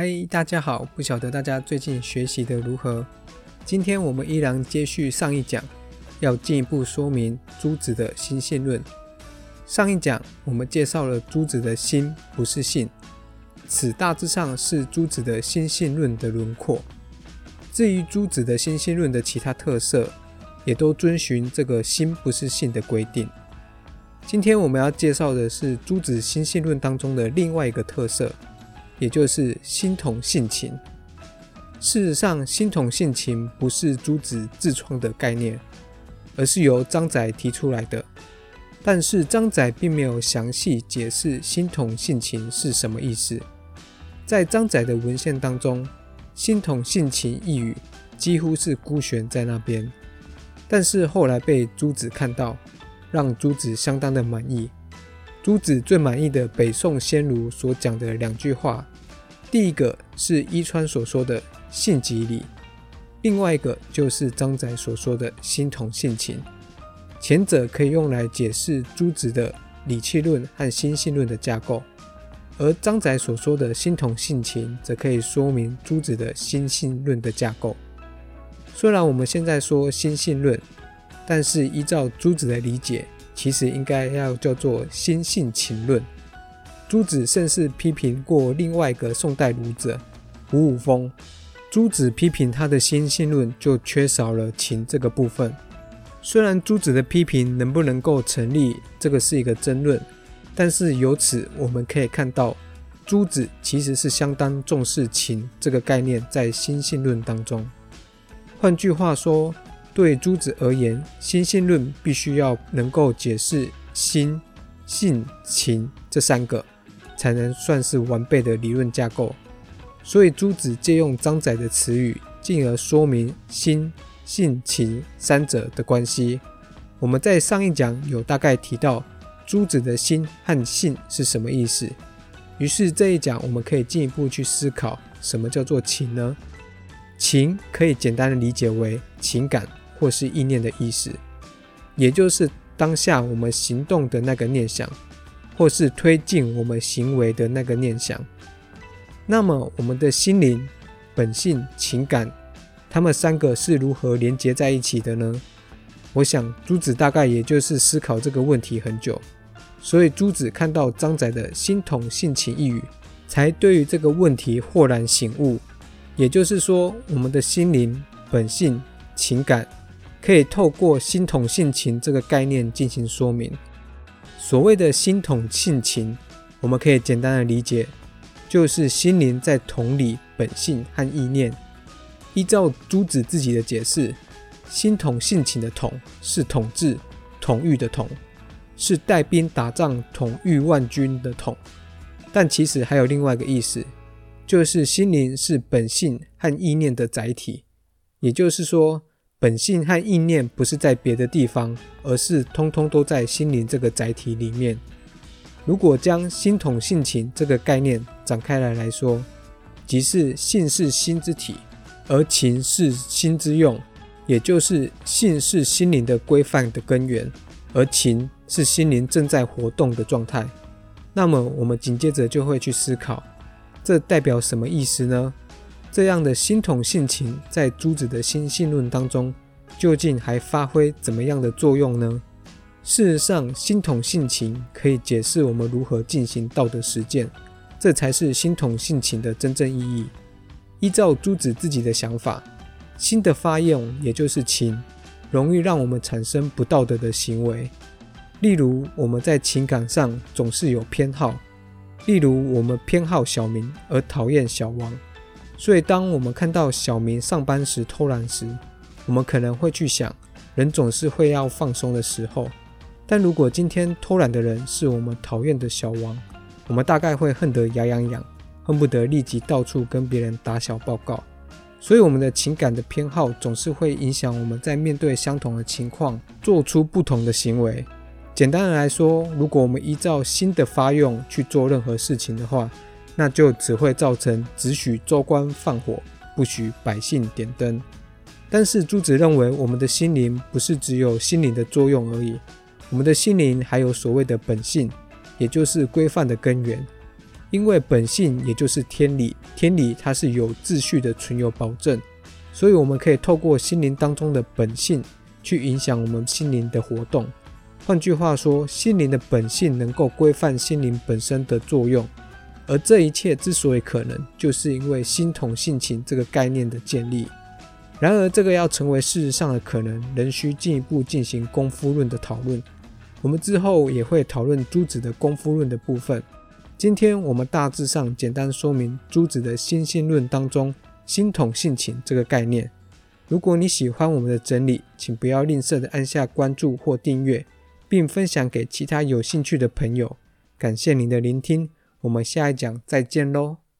嗨，大家好！不晓得大家最近学习的如何？今天我们依然接续上一讲，要进一步说明朱子的心性论。上一讲我们介绍了朱子的心不是性，此大致上是朱子的心性论的轮廓。至于朱子的心性论的其他特色，也都遵循这个心不是性的规定。今天我们要介绍的是朱子心性论当中的另外一个特色。也就是心同性情。事实上，心同性情不是朱子自创的概念，而是由张载提出来的。但是张载并没有详细解释心同性情是什么意思。在张载的文献当中，“心同性情”一语几乎是孤悬在那边。但是后来被朱子看到，让朱子相当的满意。朱子最满意的北宋先儒所讲的两句话，第一个是伊川所说的“性即理”，另外一个就是张载所说的心同性情。前者可以用来解释朱子的理气论和心性论的架构，而张载所说的心同性情则可以说明朱子的心性论的架构。虽然我们现在说心性论，但是依照朱子的理解。其实应该要叫做心性情论。朱子甚至批评过另外一个宋代儒者吴武峰。朱子批评他的心性论就缺少了情这个部分。虽然朱子的批评能不能够成立，这个是一个争论，但是由此我们可以看到，朱子其实是相当重视情这个概念在心性论当中。换句话说。对朱子而言，心性论必须要能够解释心、性、情这三个，才能算是完备的理论架构。所以朱子借用张载的词语，进而说明心、性、情三者的关系。我们在上一讲有大概提到朱子的心和性是什么意思，于是这一讲我们可以进一步去思考，什么叫做情呢？情可以简单的理解为情感。或是意念的意思，也就是当下我们行动的那个念想，或是推进我们行为的那个念想。那么，我们的心灵、本性、情感，他们三个是如何连接在一起的呢？我想，朱子大概也就是思考这个问题很久，所以朱子看到张载的心同性情一语，才对于这个问题豁然醒悟。也就是说，我们的心灵、本性、情感。可以透过心统性情这个概念进行说明。所谓的心统性情，我们可以简单的理解，就是心灵在统理本性和意念。依照朱子自己的解释，心统性情的统是统治、统御的统，是带兵打仗、统御万军的统。但其实还有另外一个意思，就是心灵是本性和意念的载体，也就是说。本性和意念不是在别的地方，而是通通都在心灵这个载体里面。如果将心统性情这个概念展开来来说，即是性是心之体，而情是心之用，也就是性是心灵的规范的根源，而情是心灵正在活动的状态。那么我们紧接着就会去思考，这代表什么意思呢？这样的心统性情，在朱子的心性论当中，究竟还发挥怎么样的作用呢？事实上，心统性情可以解释我们如何进行道德实践，这才是心统性情的真正意义。依照朱子自己的想法，心的发用也就是情，容易让我们产生不道德的行为。例如，我们在情感上总是有偏好，例如我们偏好小明而讨厌小王。所以，当我们看到小明上班时偷懒时，我们可能会去想，人总是会要放松的时候。但如果今天偷懒的人是我们讨厌的小王，我们大概会恨得牙痒痒，恨不得立即到处跟别人打小报告。所以，我们的情感的偏好总是会影响我们在面对相同的情况做出不同的行为。简单的来说，如果我们依照新的发用去做任何事情的话，那就只会造成只许州官放火，不许百姓点灯。但是朱子认为，我们的心灵不是只有心灵的作用而已，我们的心灵还有所谓的本性，也就是规范的根源。因为本性也就是天理，天理它是有秩序的存有保证，所以我们可以透过心灵当中的本性去影响我们心灵的活动。换句话说，心灵的本性能够规范心灵本身的作用，而这一切之所以可能，就是因为心统性情这个概念的建立。然而，这个要成为事实上的可能，仍需进一步进行功夫论的讨论。我们之后也会讨论朱子的功夫论的部分。今天我们大致上简单说明朱子的心性论当中“心统性情”这个概念。如果你喜欢我们的整理，请不要吝啬的按下关注或订阅，并分享给其他有兴趣的朋友。感谢您的聆听，我们下一讲再见喽。